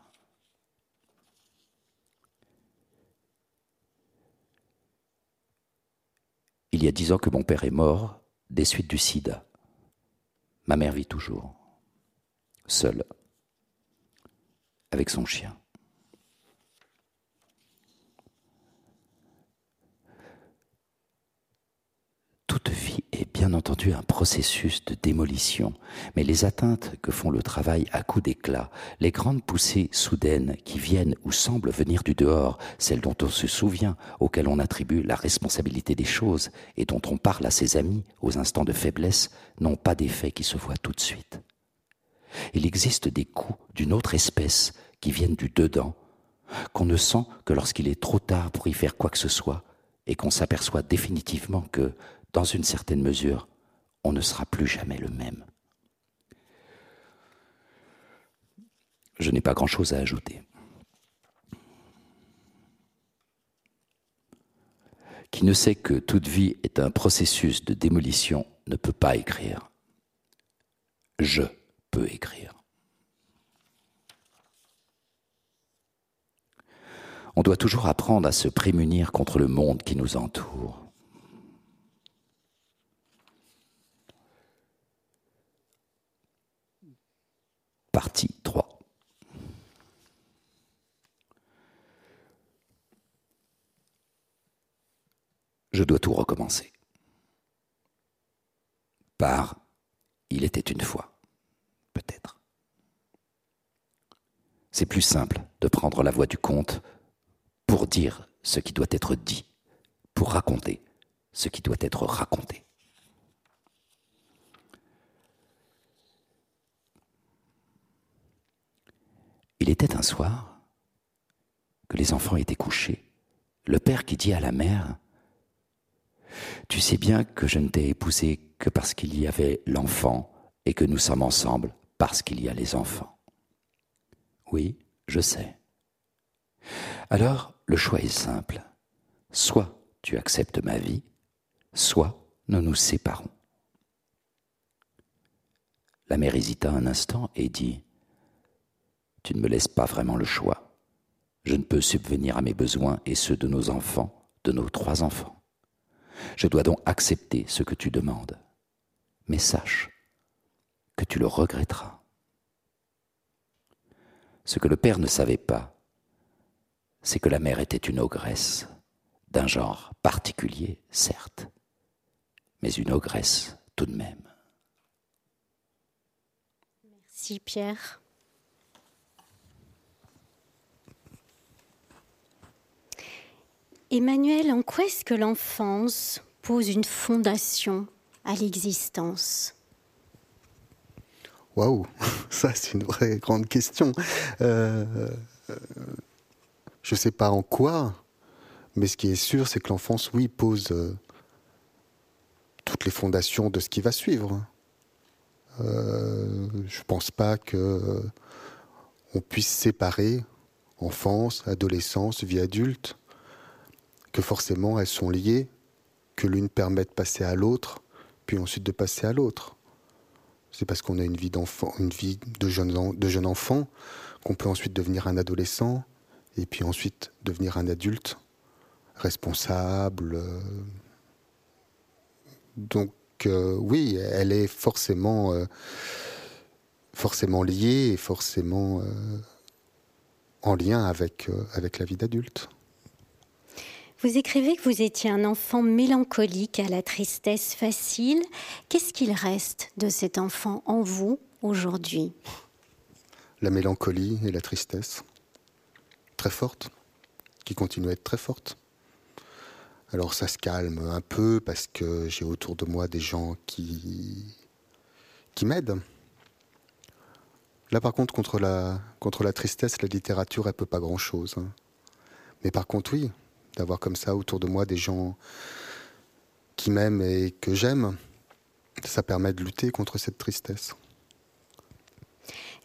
Il y a dix ans que mon père est mort des suites du sida. Ma mère vit toujours, seule avec son chien. Toute vie est bien entendu un processus de démolition, mais les atteintes que font le travail à coups d'éclat, les grandes poussées soudaines qui viennent ou semblent venir du dehors, celles dont on se souvient, auxquelles on attribue la responsabilité des choses et dont on parle à ses amis aux instants de faiblesse, n'ont pas d'effet qui se voient tout de suite. Il existe des coups d'une autre espèce qui viennent du dedans, qu'on ne sent que lorsqu'il est trop tard pour y faire quoi que ce soit, et qu'on s'aperçoit définitivement que, dans une certaine mesure, on ne sera plus jamais le même. Je n'ai pas grand-chose à ajouter. Qui ne sait que toute vie est un processus de démolition ne peut pas écrire. Je peux écrire. On doit toujours apprendre à se prémunir contre le monde qui nous entoure. Partie 3. Je dois tout recommencer. Par Il était une fois, peut-être. C'est plus simple de prendre la voie du conte pour dire ce qui doit être dit, pour raconter ce qui doit être raconté. Il était un soir que les enfants étaient couchés, le père qui dit à la mère, Tu sais bien que je ne t'ai épousé que parce qu'il y avait l'enfant et que nous sommes ensemble parce qu'il y a les enfants. Oui, je sais. Alors, le choix est simple. Soit tu acceptes ma vie, soit nous nous séparons. La mère hésita un instant et dit Tu ne me laisses pas vraiment le choix. Je ne peux subvenir à mes besoins et ceux de nos enfants, de nos trois enfants. Je dois donc accepter ce que tu demandes. Mais sache que tu le regretteras. Ce que le père ne savait pas, c'est que la mère était une ogresse, d'un genre particulier, certes, mais une ogresse tout de même. Merci Pierre. Emmanuel, en quoi est-ce que l'enfance pose une fondation à l'existence? Waouh, ça c'est une vraie grande question. Euh, je ne sais pas en quoi, mais ce qui est sûr, c'est que l'enfance, oui, pose euh, toutes les fondations de ce qui va suivre. Euh, je ne pense pas que on puisse séparer enfance, adolescence, vie adulte que forcément elles sont liées, que l'une permet de passer à l'autre, puis ensuite de passer à l'autre. C'est parce qu'on a une vie d'enfant, une vie de jeune, de jeune enfant, qu'on peut ensuite devenir un adolescent, et puis ensuite devenir un adulte responsable. Euh. Donc euh, oui, elle est forcément, euh, forcément liée et forcément en lien avec, avec la vie d'adulte. Vous écrivez que vous étiez un enfant mélancolique à la tristesse facile. Qu'est-ce qu'il reste de cet enfant en vous aujourd'hui? La mélancolie et la tristesse. Très forte, qui continue à être très forte. Alors ça se calme un peu parce que j'ai autour de moi des gens qui, qui m'aident. Là par contre, contre la, contre la tristesse, la littérature, elle peut pas grand-chose. Hein. Mais par contre, oui, d'avoir comme ça autour de moi des gens qui m'aiment et que j'aime, ça permet de lutter contre cette tristesse.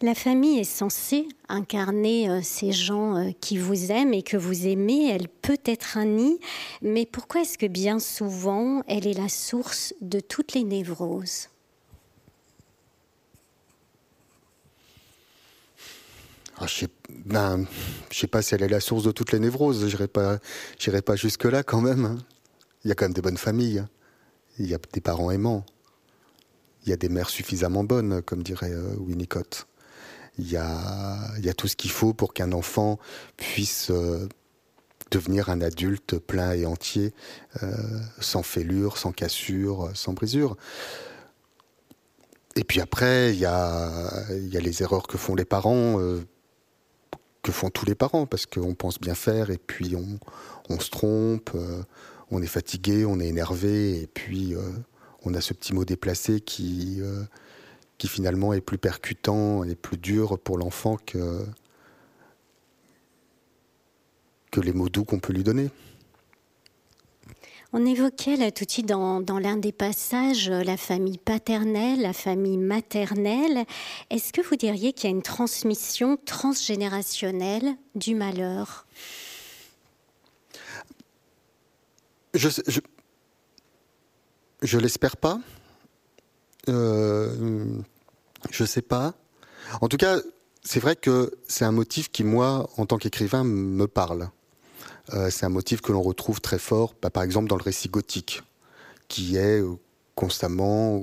La famille est censée incarner euh, ces gens euh, qui vous aiment et que vous aimez. Elle peut être un nid, mais pourquoi est-ce que bien souvent elle est la source de toutes les névroses? Ah, je ne sais pas si elle est la source de toutes les névroses. J'irai pas, pas jusque là quand même. Hein. Il y a quand même des bonnes familles. Hein. Il y a des parents aimants. Il y a des mères suffisamment bonnes, comme dirait euh, Winnicott. Il y a, tout ce qu'il faut pour qu'un enfant puisse euh, devenir un adulte plein et entier, euh, sans fêlure, sans cassure, sans brisure. Et puis après, il y a les erreurs que font les parents que font tous les parents, parce qu'on pense bien faire et puis on, se trompe, euh, on est fatigué, on est énervé, et puis euh, on a ce petit mot déplacé qui, euh, qui finalement est plus percutant et plus dur pour l'enfant que, que les mots doux qu'on peut lui donner. On évoquait là tout de suite dans, l'un des passages euh, la famille paternelle, la famille maternelle. Est-ce que vous diriez qu'il y a une transmission transgénérationnelle du malheur? Je, je, l'espère pas. Euh, je sais pas. En tout cas, c'est vrai que c'est un motif qui, moi, en tant qu'écrivain, me parle. Euh, c'est un motif que l'on retrouve très fort, bah, par exemple dans le récit gothique, qui est euh, constamment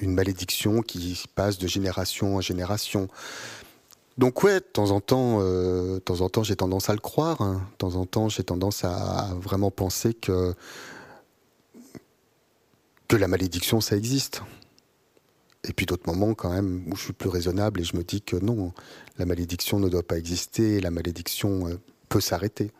une malédiction qui passe de génération en génération. Donc ouais, de temps en temps, euh, temps en temps, j'ai tendance à le croire. Hein. De temps en temps, j'ai tendance à, vraiment penser que que la malédiction, ça existe. Et puis d'autres moments quand même où je suis plus raisonnable et je me dis que non, la malédiction ne doit pas exister, la malédiction peut s'arrêter.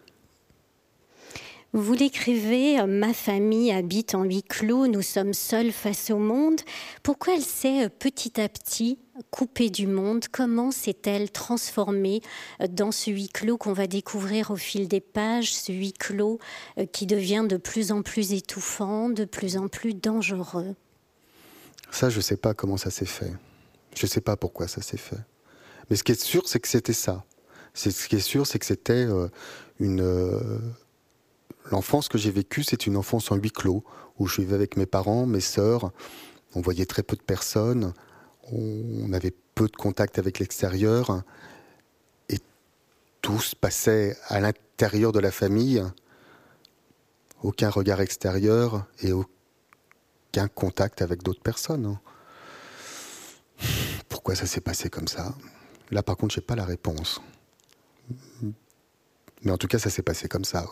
Vous l'écrivez, euh, ma famille habite en huis clos, nous sommes seuls face au monde. Pourquoi elle s'est euh, petit à petit coupée du monde? Comment s'est-elle transformée euh, dans ce huis clos qu'on va découvrir au fil des pages, ce huis clos qui devient de plus en plus étouffant, de plus en plus dangereux? Ça, je ne sais pas comment ça s'est fait. Je ne sais pas pourquoi ça s'est fait. Mais ce qui est sûr, c'est que c'était ça. Ce qui est sûr, c'est que c'était une L'enfance que j'ai vécue, c'est une enfance en huis clos, où je vivais avec mes parents, mes sœurs. On voyait très peu de personnes, on avait peu de contact avec l'extérieur. Et tout se passait à l'intérieur de la famille, aucun regard extérieur et aucun contact avec d'autres personnes. Pourquoi ça s'est passé comme ça? Là, par contre, je n'ai pas la réponse. Mais en tout cas, ça s'est passé comme ça.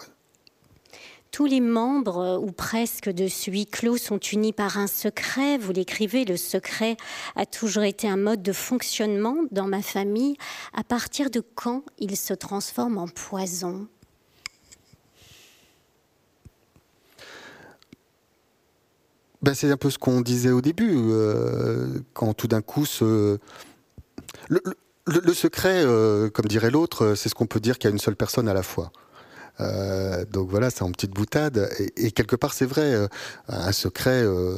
Tous les membres, euh, ou presque, de ce huis clos sont unis par un secret. Vous l'écrivez, le secret a toujours été un mode de fonctionnement dans ma famille. À partir de quand il se transforme en poison? Ben, C'est un peu ce qu'on disait au début, euh, quand tout d'un coup. Le, secret, euh, comme dirait l'autre, c'est ce qu'on peut dire qu'il y a une seule personne à la fois. Euh, donc voilà, c'est en petite boutade. Et, quelque part, c'est vrai, euh, un secret euh,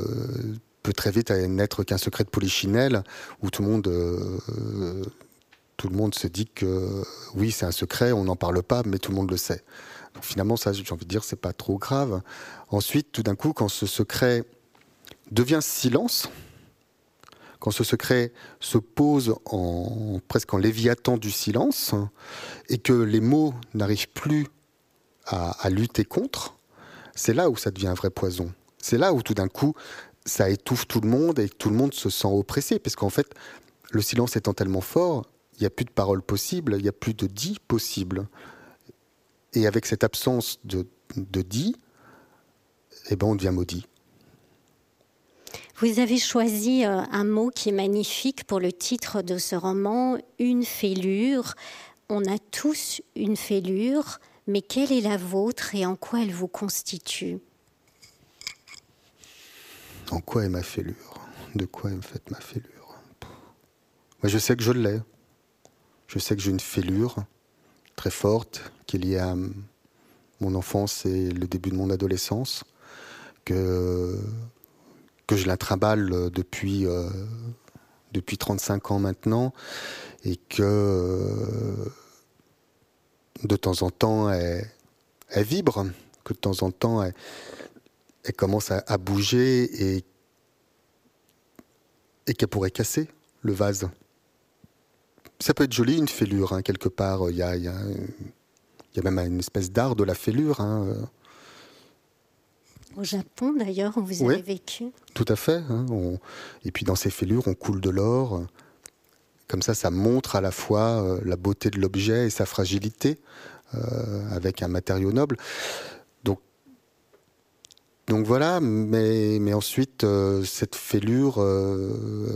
peut très vite n'être qu'un secret de polichinelle où tout le monde tout le monde se dit que oui, c'est un secret, on n'en parle pas, mais tout le monde le sait. Donc finalement, ça, j'ai envie de dire, c'est pas trop grave. Ensuite, tout d'un coup, quand ce secret devient silence, quand ce secret se pose presque en léviathan du silence, et que les mots n'arrivent plus à, lutter contre, c'est là où ça devient un vrai poison. C'est là où tout d'un coup, ça étouffe tout le monde et tout le monde se sent oppressé. Parce qu'en fait, le silence étant tellement fort, il n'y a plus de paroles possibles, il n'y a plus de dit possible. Et avec cette absence de, de dit, eh ben on devient maudit. Vous avez choisi euh, un mot qui est magnifique pour le titre de ce roman, une fêlure. On a tous une fêlure mais quelle est la vôtre et en quoi elle vous constitue? En quoi est ma fêlure? De quoi est faite ma fêlure? Je sais que je l'ai. Je sais que j'ai une fêlure très forte qui est liée à mon enfance et le début de mon adolescence, que, que je la trimballe depuis, euh, depuis 35 ans maintenant, et que de temps en temps, elle, vibre, que de temps en temps, elle, commence à, bouger et, et qu'elle pourrait casser le vase. Ça peut être joli, une fêlure, hein, quelque part. Il y a, y, même une espèce d'art de la fêlure. Hein. Au Japon, d'ailleurs, vous avez vécu. Tout à fait. Hein. Et puis dans ces fêlures, on coule de l'or. Comme ça, ça montre à la fois euh, la beauté de l'objet et sa fragilité euh, avec un matériau noble. Donc, donc voilà, mais, mais ensuite, euh, cette fêlure,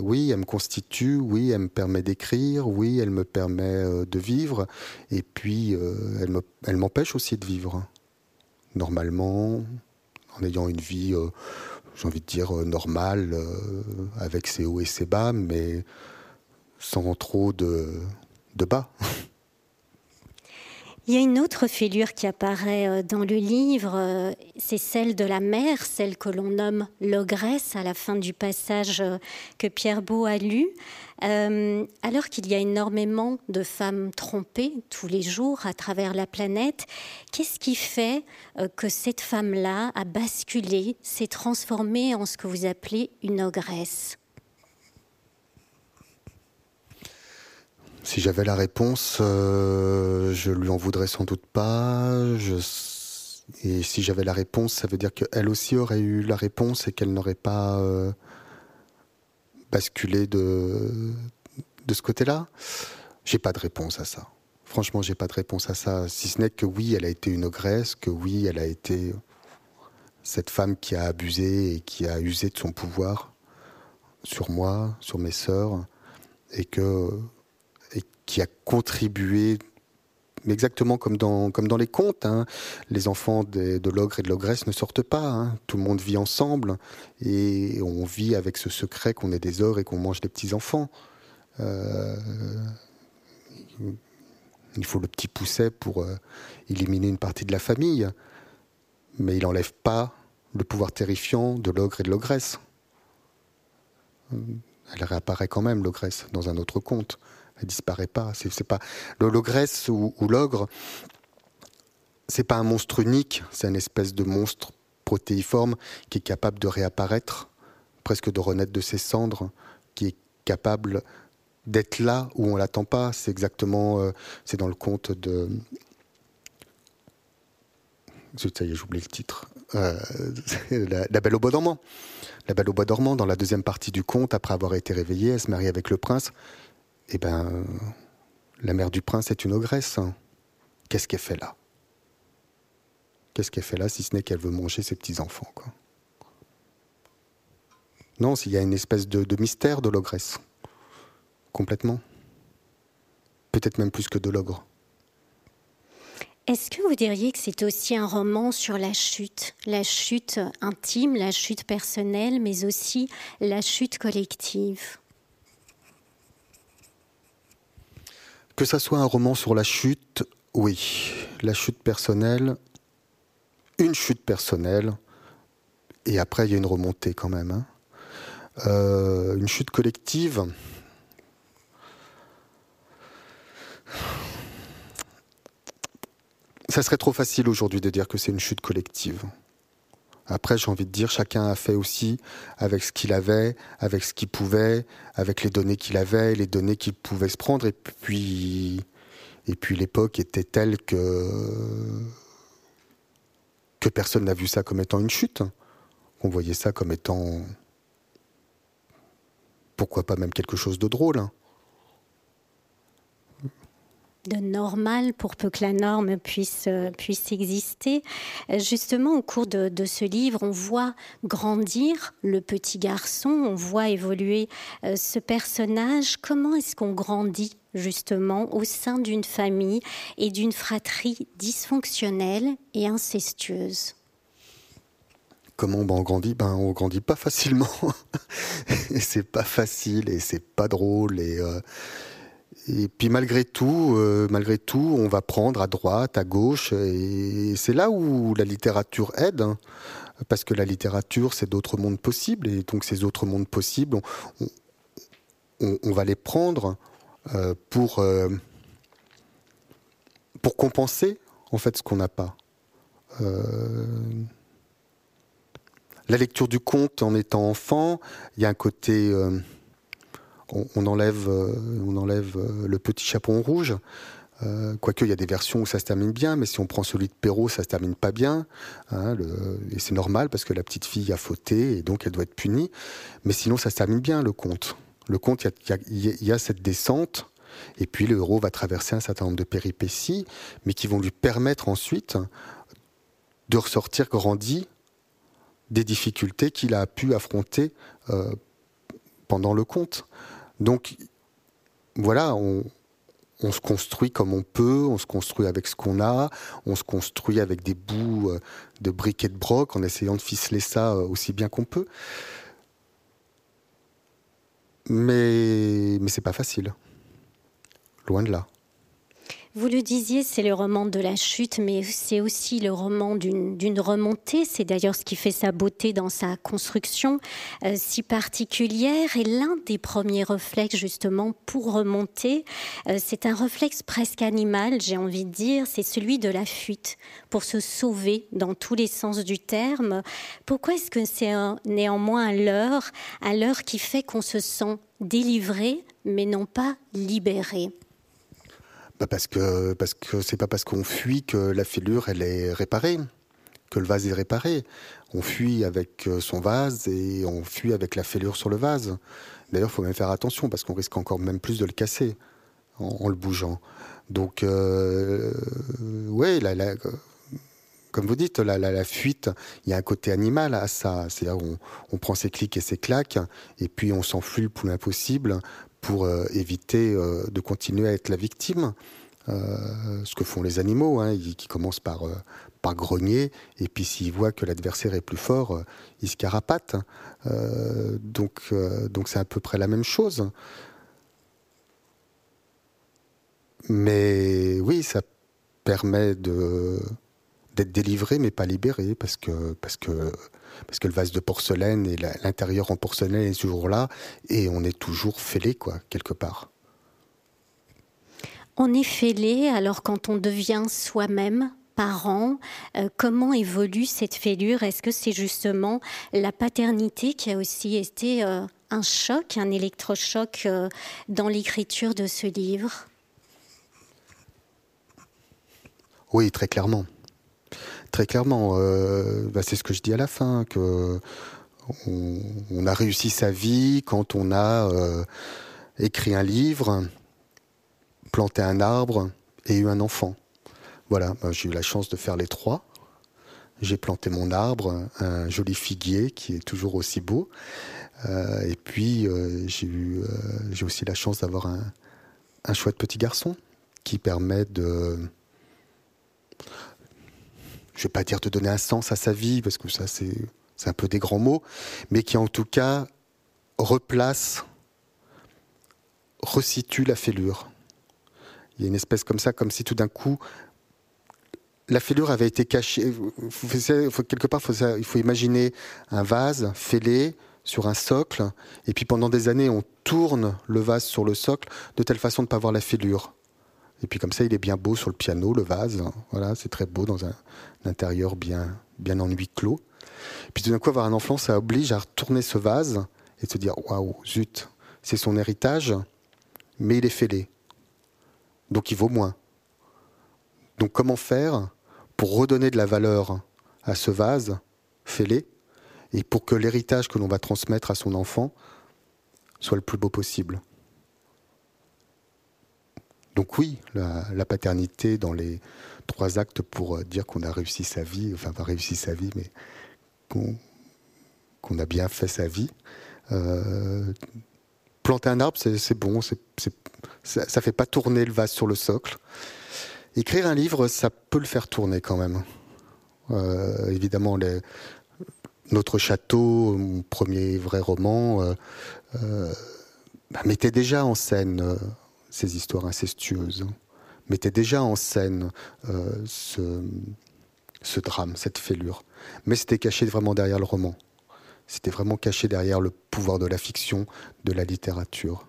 oui, elle me constitue, oui, elle me permet d'écrire, oui, elle me permet de vivre, et puis elle m'empêche aussi de vivre, normalement, en ayant une vie, j'ai envie de dire, normale, avec ses hauts et ses bas, mais sans trop de, bas. Il y a une autre fêlure qui apparaît euh, dans le livre, euh, c'est celle de la mère, celle que l'on nomme l'ogresse à la fin du passage euh, que Pierre Beau a lu. alors qu'il y a énormément de femmes trompées tous les jours à travers la planète, qu'est-ce qui fait que cette femme-là a basculé, s'est transformée en ce que vous appelez une ogresse? Si j'avais la réponse, euh, je lui en voudrais sans doute pas. Et si j'avais la réponse, ça veut dire qu'elle aussi aurait eu la réponse et qu'elle n'aurait pas euh, basculé de, de ce côté-là. J'ai pas de réponse à ça. Franchement, j'ai pas de réponse à ça. Si ce n'est que oui, elle a été une ogresse, que oui, elle a été cette femme qui a abusé et qui a usé de son pouvoir sur moi, sur mes sœurs, et que qui a contribué exactement comme dans, comme dans les contes, hein. les enfants de, l'ogre et de l'ogresse ne sortent pas. Hein. Tout le monde vit ensemble et on vit avec ce secret qu'on est des ogres et qu'on mange des petits enfants. Euh, il faut le petit pousset pour euh, éliminer une partie de la famille, mais il n'enlève pas le pouvoir terrifiant de l'ogre et de l'ogresse. Elle réapparaît quand même, l'ogresse, dans un autre conte elle disparaît pas. C'est pas l'ogresse ou, ou l'ogre. C'est pas un monstre unique. C'est une espèce de monstre protéiforme qui est capable de réapparaître, presque de renaître de ses cendres, qui est capable d'être là où on l'attend pas. C'est exactement, euh, c'est dans le conte de. Ça y est, j'oublie le titre. Euh, la, Belle au bois dormant. La Belle au bois dormant, dans la deuxième partie du conte, après avoir été réveillée, elle se marie avec le prince. Eh ben, la mère du prince est une ogresse. Qu'est-ce qu'elle fait là? Qu'est-ce qu'elle fait là si ce n'est qu'elle veut manger ses petits-enfants Non, s'il y a une espèce de, de mystère de l'ogresse. Complètement. Peut-être même plus que de l'ogre. Est-ce que vous diriez que c'est aussi un roman sur la chute, la chute intime, la chute personnelle, mais aussi la chute collective? Que ça soit un roman sur la chute, oui. La chute personnelle, une chute personnelle, et après il y a une remontée quand même. Hein. Euh, une chute collective, ça serait trop facile aujourd'hui de dire que c'est une chute collective. Après, j'ai envie de dire, chacun a fait aussi avec ce qu'il avait, avec ce qu'il pouvait, avec les données qu'il avait, les données qu'il pouvait se prendre. Et puis, et puis l'époque était telle que que personne n'a vu ça comme étant une chute. On voyait ça comme étant pourquoi pas même quelque chose de drôle de normal pour peu que la norme puisse, euh, puisse exister. Justement, au cours de, ce livre, on voit grandir le petit garçon, on voit évoluer euh, ce personnage. Comment est-ce qu'on grandit justement au sein d'une famille et d'une fratrie dysfonctionnelle et incestueuse? Comment on grandit? Ben on grandit pas facilement. et c'est pas facile et c'est pas drôle et euh, et puis malgré tout, euh, malgré tout, on va prendre à droite, à gauche, et c'est là où la littérature aide, hein. parce que la littérature, c'est d'autres mondes possibles, et donc ces autres mondes possibles, on, va les prendre euh, pour euh, pour compenser en fait ce qu'on n'a pas. la lecture du conte en étant enfant, il y a un côté on, enlève, euh, euh, le petit chaperon rouge. Euh, quoique il y a des versions où ça se termine bien, mais si on prend celui de Perrault, ça se termine pas bien. Hein, et c'est normal parce que la petite fille a fauté et donc elle doit être punie. Mais sinon, ça se termine bien le conte. Le conte, il y, a, cette descente. Et puis le héros va traverser un certain nombre de péripéties, mais qui vont lui permettre ensuite de ressortir grandi des difficultés qu'il a pu affronter pendant le conte. Donc voilà, on, se construit comme on peut, on se construit avec ce qu'on a, on se construit avec des bouts euh, de briques et de broc en essayant de ficeler ça euh, aussi bien qu'on peut. Mais, mais c'est pas facile. Loin de là. Vous le disiez, c'est le roman de la chute, mais c'est aussi le roman d'une remontée. C'est d'ailleurs ce qui fait sa beauté dans sa construction euh, si particulière. Et l'un des premiers réflexes, justement, pour remonter, euh, c'est un réflexe presque animal, j'ai envie de dire, c'est celui de la fuite, pour se sauver dans tous les sens du terme. Pourquoi est-ce que c'est néanmoins à l'heure, à l'heure qui fait qu'on se sent délivré, mais non pas libéré? Bah, parce que parce que c'est pas parce qu'on fuit que la fêlure elle est réparée, que le vase est réparé. On fuit avec euh, son vase et on fuit avec la fêlure sur le vase. D'ailleurs, il faut même faire attention parce qu'on risque encore même plus de le casser en, le bougeant. Donc, euh, ouais, comme vous dites, la, la, fuite, il y a un côté animal à ça. C'est-à-dire on, on, prend ses clics et ses claques, et puis on s'enfuit le plus impossible pour euh, éviter euh, de continuer à être la victime. Euh, ce que font les animaux, hein, qui commencent par, par grogner, et puis s'ils voient que l'adversaire est plus fort, ils se carapatent. donc donc c'est à peu près la même chose. Mais oui, ça permet d'être délivré mais pas libéré parce que parce que parce que le vase de porcelaine et l'intérieur en porcelaine est toujours là et on est toujours fêlé quoi quelque part. On est fêlé alors quand on devient soi-même parent, euh, comment évolue cette fêlure? Est-ce que c'est justement la paternité qui a aussi été euh, un choc, un électrochoc euh, dans l'écriture de ce livre? Oui, très clairement. Très clairement. Euh, bah, c'est ce que je dis à la fin, que on, a réussi sa vie quand on a euh, écrit un livre, planté un arbre et eu un enfant. Voilà, bah, j'ai eu la chance de faire les trois. J'ai planté mon arbre, un joli figuier qui est toujours aussi beau. Euh, et puis j'ai eu, j'ai aussi la chance d'avoir un, un chouette petit garçon qui permet de je vais pas dire de donner un sens à sa vie, parce que ça c'est, un peu des grands mots, mais qui en tout cas replace, resitue la fêlure. Il y a une espèce comme ça, comme si tout d'un coup, la fêlure avait été cachée. quelque part, il faut imaginer un vase fêlé sur un socle, et puis pendant des années, on tourne le vase sur le socle de telle façon de ne pas voir la fêlure. Et puis comme ça, il est bien beau sur le piano, le vase. Voilà, c'est très beau dans un, intérieur bien, bien en huis clos. Puis tout d'un coup, avoir un enfant, ça oblige à retourner ce vase et se dire waouh, zut, c'est son héritage, mais il est fêlé. Donc il vaut moins. Donc comment faire pour redonner de la valeur à ce vase fêlé et pour que l'héritage que l'on va transmettre à son enfant soit le plus beau possible? Donc oui, la, paternité dans les trois actes pour euh, dire qu'on a réussi sa vie, enfin pas réussi sa vie, mais qu'on a bien fait sa vie. Euh, planter un arbre, c'est bon, ça, ne fait pas tourner le vase sur le socle. Écrire un livre, ça peut le faire tourner quand même. Euh, évidemment, notre château, mon premier vrai roman, bah, mettait déjà en scène ces histoires incestueuses, mettaient déjà en scène euh, ce, drame, cette fêlure. Mais c'était caché vraiment derrière le roman. C'était vraiment caché derrière le pouvoir de la fiction, de la littérature.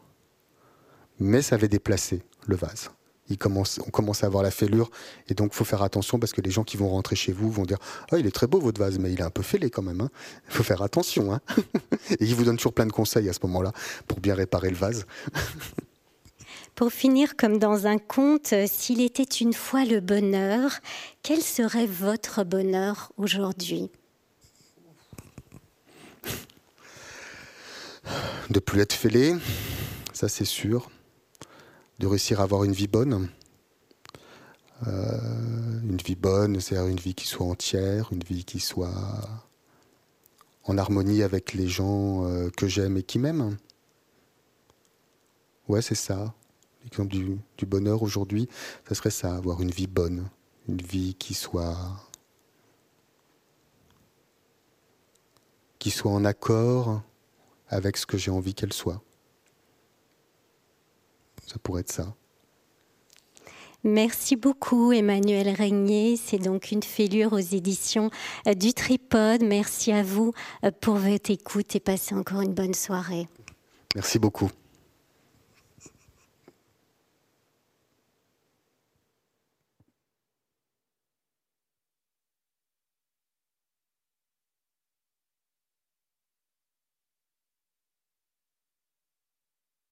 Mais ça avait déplacé le vase. On commence à avoir la fêlure, et donc il faut faire attention parce que les gens qui vont rentrer chez vous vont dire Ah, il est très beau votre vase, mais il est un peu fêlé quand même. Hein. Il faut faire attention. Hein. et ils vous donnent toujours plein de conseils à ce moment-là pour bien réparer le vase. Pour finir comme dans un conte, euh, s'il était une fois le bonheur, quel serait votre bonheur aujourd'hui? De plus être fêlé, ça c'est sûr. De réussir à avoir une vie bonne. Euh, une vie bonne, c'est-à-dire une vie qui soit entière, une vie qui soit en harmonie avec les gens euh, que j'aime et qui m'aiment. Ouais, c'est ça. L'exemple du, du bonheur aujourd'hui, ça serait ça, avoir une vie bonne, une vie qui soit qui soit en accord avec ce que j'ai envie qu'elle soit. Ça pourrait être ça. Merci beaucoup Emmanuel Régnier. C'est donc une fêlure aux éditions euh, du Tripode. Merci à vous euh, pour votre écoute et passez encore une bonne soirée. Merci beaucoup.